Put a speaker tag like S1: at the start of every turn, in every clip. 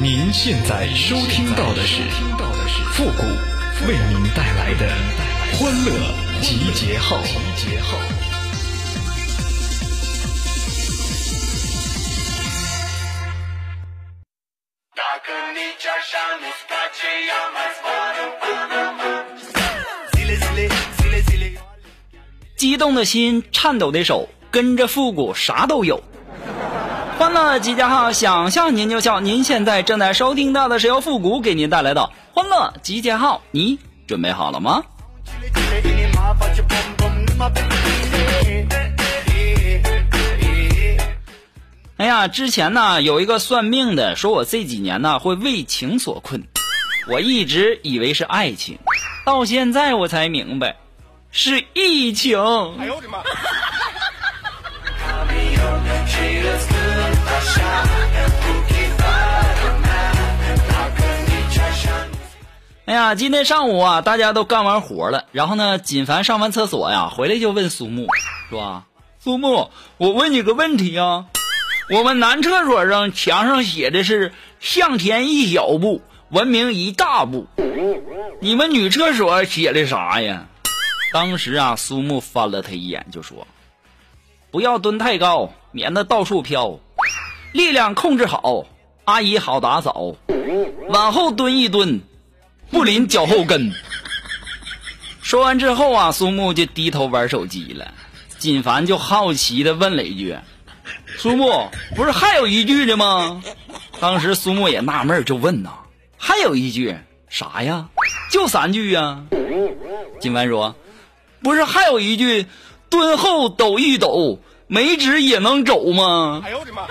S1: 您现在收听到的是复古为您带来的欢乐集结号。
S2: 激动的心，颤抖的手，跟着复古啥都有。欢乐集结号，想笑您就笑。您现在正在收听到的是由复古给您带来的欢乐集结号，你准备好了吗？哎呀，之前呢有一个算命的说我这几年呢会为情所困，我一直以为是爱情，到现在我才明白是疫情。哎呦我的妈！哎呀，今天上午啊，大家都干完活了，然后呢，锦凡上完厕所呀，回来就问苏木，说：“苏木，我问你个问题啊，我们男厕所上墙上写的是向前一小步，文明一大步，你们女厕所写的啥呀？”当时啊，苏木翻了他一眼，就说：“不要蹲太高，免得到处飘，力量控制好，阿姨好打扫，往后蹲一蹲。”不淋脚后跟。说完之后啊，苏木就低头玩手机了。锦凡就好奇的问了一句：“苏木，不是还有一句的吗？”当时苏木也纳闷，就问呐：“还有一句啥呀？就三句呀？”锦凡说：“不是还有一句，蹲后抖一抖，没纸也能走吗？”哎呦我的妈！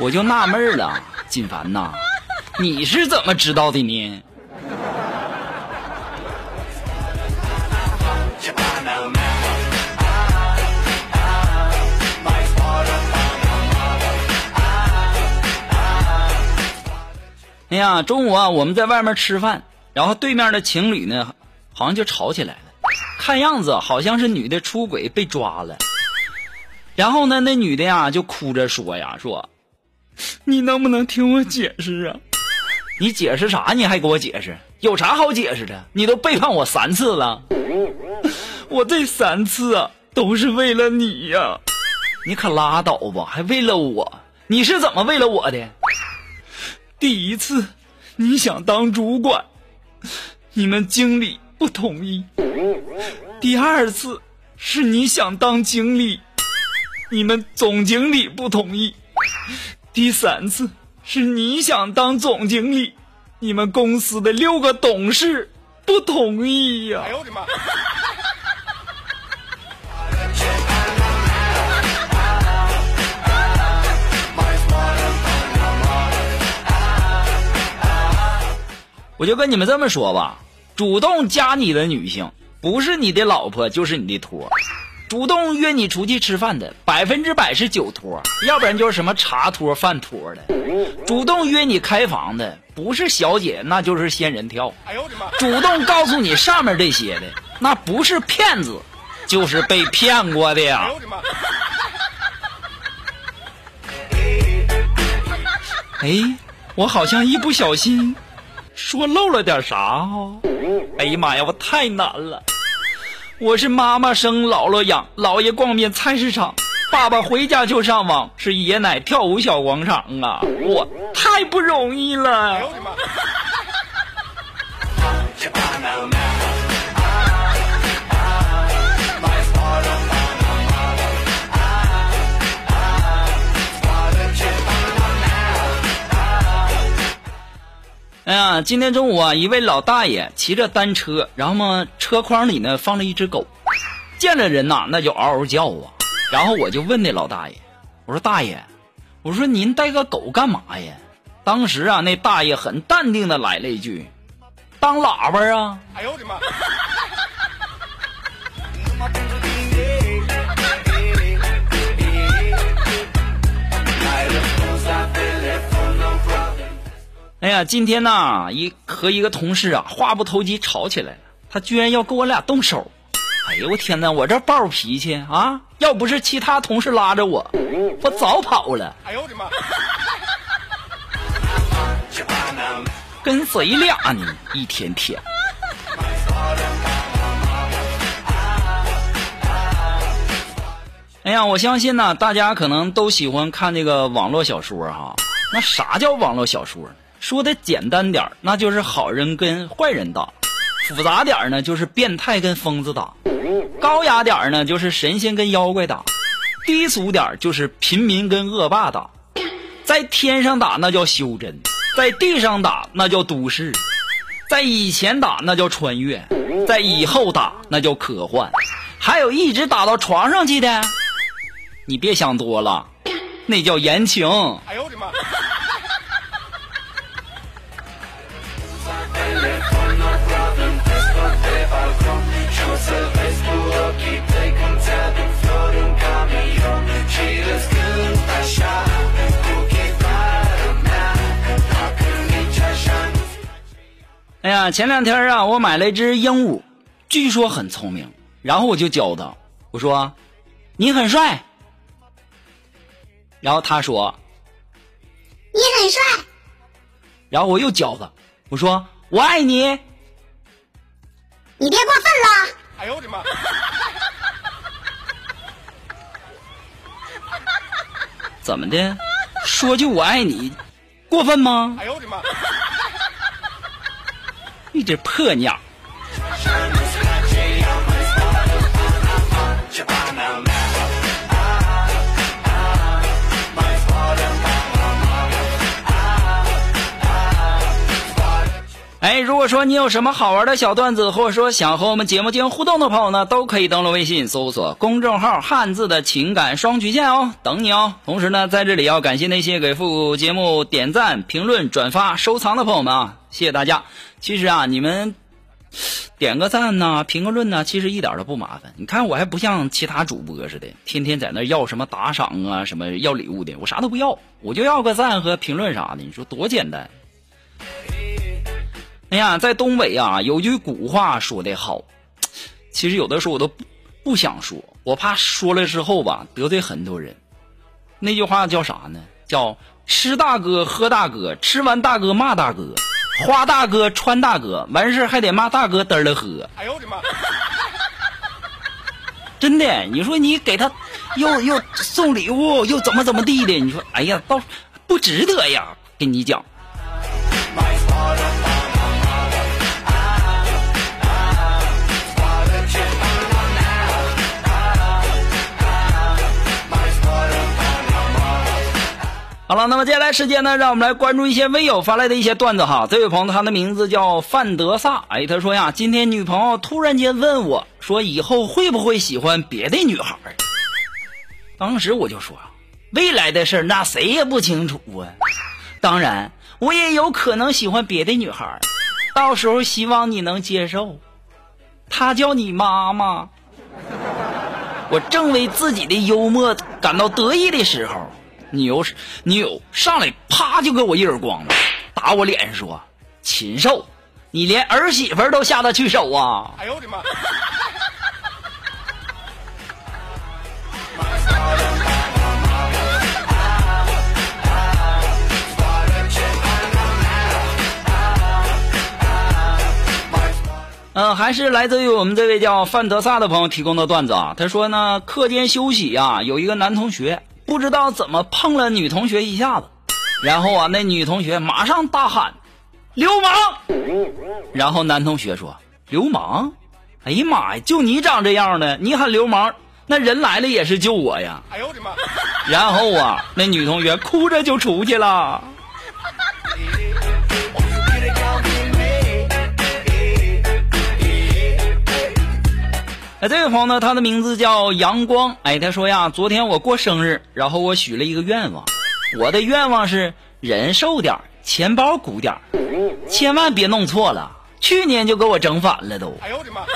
S2: 我就纳闷了。锦凡呐，你是怎么知道的呢？哎呀，中午啊，我们在外面吃饭，然后对面的情侣呢，好像就吵起来了。看样子好像是女的出轨被抓了，然后呢，那女的呀就哭着说呀，说。你能不能听我解释啊？你解释啥？你还给我解释？有啥好解释的？你都背叛我三次了，我这三次啊都是为了你呀！你可拉倒吧，还为了我？你是怎么为了我的？第一次你想当主管，你们经理不同意；第二次是你想当经理，你们总经理不同意。第三次是你想当总经理，你们公司的六个董事不同意呀！哎呦我的妈！我就跟你们这么说吧，主动加你的女性，不是你的老婆就是你的托。主动约你出去吃饭的百分之百是酒托，要不然就是什么茶托、饭托的。主动约你开房的不是小姐，那就是仙人跳。哎呦我的妈！主动告诉你上面这些的，那不是骗子，就是被骗过的呀。哎呦我的妈！哎，我好像一不小心说漏了点啥哦。哎呀妈呀，我太难了。我是妈妈生，姥姥养，姥爷逛遍菜市场，爸爸回家就上网，是爷奶跳舞小广场啊！我太不容易了。今天中午啊，一位老大爷骑着单车，然后嘛，车筐里呢放着一只狗，见了人呐，那就嗷嗷叫啊。然后我就问那老大爷，我说大爷，我说您带个狗干嘛呀？当时啊，那大爷很淡定的来了一句，当喇叭啊。哎呦我的妈！哎呀，今天呐，一和一个同事啊，话不投机吵起来了。他居然要跟我俩动手。哎呦我天哪，我这暴脾气啊！要不是其他同事拉着我，我早跑了。哎呦我的妈！跟谁俩呢？一天天。哎呀，我相信呢，大家可能都喜欢看这个网络小说哈。那啥叫网络小说？说的简单点儿那就是好人跟坏人打；复杂点儿呢，就是变态跟疯子打；高雅点儿呢，就是神仙跟妖怪打；低俗点儿就是平民跟恶霸打。在天上打那叫修真，在地上打那叫都市，在以前打那叫穿越，在以后打那叫科幻，还有一直打到床上去的。你别想多了，那叫言情。哎呀，前两天啊，我买了一只鹦鹉，据说很聪明，然后我就教它，我说：“你很帅。”然后他说：“
S3: 你很帅。”
S2: 然后我又教他，我说：“我爱你。”
S3: 你别过分了！哎呦我的妈！
S2: 怎么的？说句我爱你，过分吗？哎呦我的妈！你这破鸟！如果说你有什么好玩的小段子，或者说想和我们节目进行互动的朋友呢，都可以登录微信搜索公众号“汉字的情感双曲线”哦，等你哦。同时呢，在这里要感谢那些给副节目点赞、评论、转发、收藏的朋友们啊，谢谢大家。其实啊，你们点个赞呐、评个论呐，其实一点都不麻烦。你看我还不像其他主播似的，天天在那要什么打赏啊、什么要礼物的，我啥都不要，我就要个赞和评论啥的。你说多简单。哎呀，在东北啊，有句古话说得好，其实有的时候我都不不想说，我怕说了之后吧得罪很多人。那句话叫啥呢？叫吃大哥喝大哥，吃完大哥骂大哥，花大哥穿大哥，完事还得骂大哥嘚了喝。哎呦我的妈！真的，你说你给他又又送礼物又怎么怎么地的？你说哎呀，倒不值得呀！跟你讲。好了，那么接下来时间呢，让我们来关注一些微友发来的一些段子哈。这位朋友他的名字叫范德萨，哎，他说呀，今天女朋友突然间问我说，以后会不会喜欢别的女孩？当时我就说，未来的事儿那谁也不清楚啊。当然，我也有可能喜欢别的女孩，到时候希望你能接受。她叫你妈妈。我正为自己的幽默感到得意的时候。你有你有上来啪就给我一耳光子，打我脸上说：“禽兽，你连儿媳妇都下得去手啊！”哎呦我的妈！嗯，还是来自于我们这位叫范德萨的朋友提供的段子啊。他说呢，课间休息啊，有一个男同学。不知道怎么碰了女同学一下子，然后啊，那女同学马上大喊：“流氓！”然后男同学说：“流氓？哎呀妈呀，就你长这样的，你喊流氓，那人来了也是救我呀！”哎呦我的妈！然后啊，那女同学哭着就出去了。哎，这位朋友呢，他的名字叫阳光。哎，他说呀，昨天我过生日，然后我许了一个愿望，我的愿望是人瘦点钱包鼓点千万别弄错了。去年就给我整反了都。哎呦我的妈！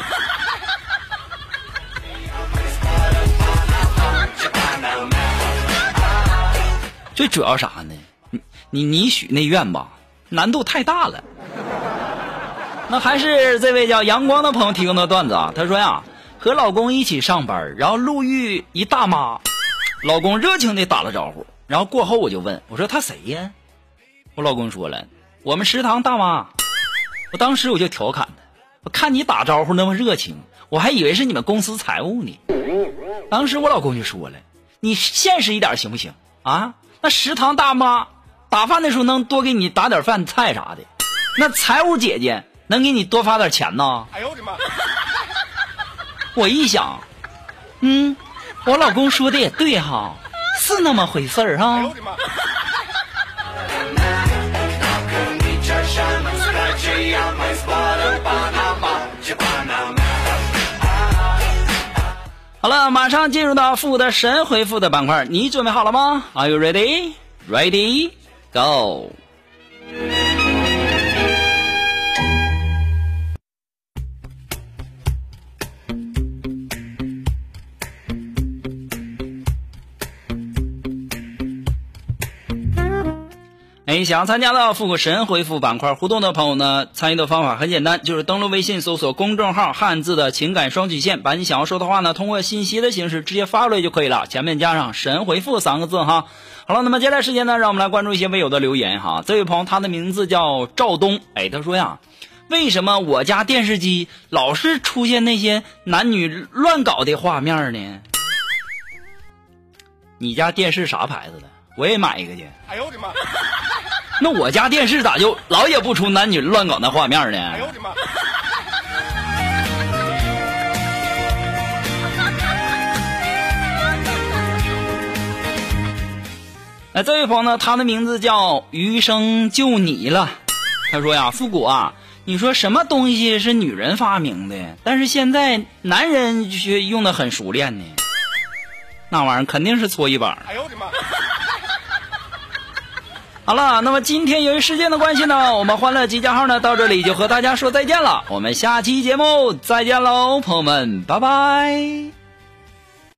S2: 最主要啥呢？你你你许那愿吧，难度太大了。那还是这位叫阳光的朋友提供的段子啊，他说呀。和老公一起上班，然后路遇一大妈，老公热情的打了招呼，然后过后我就问我说他谁呀？我老公说了，我们食堂大妈。我当时我就调侃他，我看你打招呼那么热情，我还以为是你们公司财务呢。当时我老公就说了，你现实一点行不行啊？那食堂大妈打饭的时候能多给你打点饭菜啥的，那财务姐姐能给你多发点钱呢？哎呦我的妈！我一想，嗯，我老公说的也对哈，是那么回事儿哈。好了，马上进入到复的神回复的板块，你准备好了吗？Are you ready? Ready? Go! 哎，想要参加到复古神回复板块互动的朋友呢，参与的方法很简单，就是登录微信搜索公众号“汉字的情感双曲线”，把你想要说的话呢，通过信息的形式直接发过来就可以了，前面加上“神回复”三个字哈。好了，那么接下来时间呢，让我们来关注一些微友的留言哈。这位朋友他的名字叫赵东，哎，他说呀，为什么我家电视机老是出现那些男女乱搞的画面呢？你家电视啥牌子的？我也买一个去。哎呦我的妈！那我家电视咋就老也不出男女乱搞那画面呢？哎呦我的妈！哎，这位朋友呢，他的名字叫余生就你了。他说呀，复古啊，你说什么东西是女人发明的，但是现在男人却用的很熟练呢？那玩意儿肯定是搓衣板。哎呦我的妈！好了，那么今天由于时间的关系呢，我们欢乐集结号呢到这里就和大家说再见了。我们下期节目再见喽，朋友们，拜拜。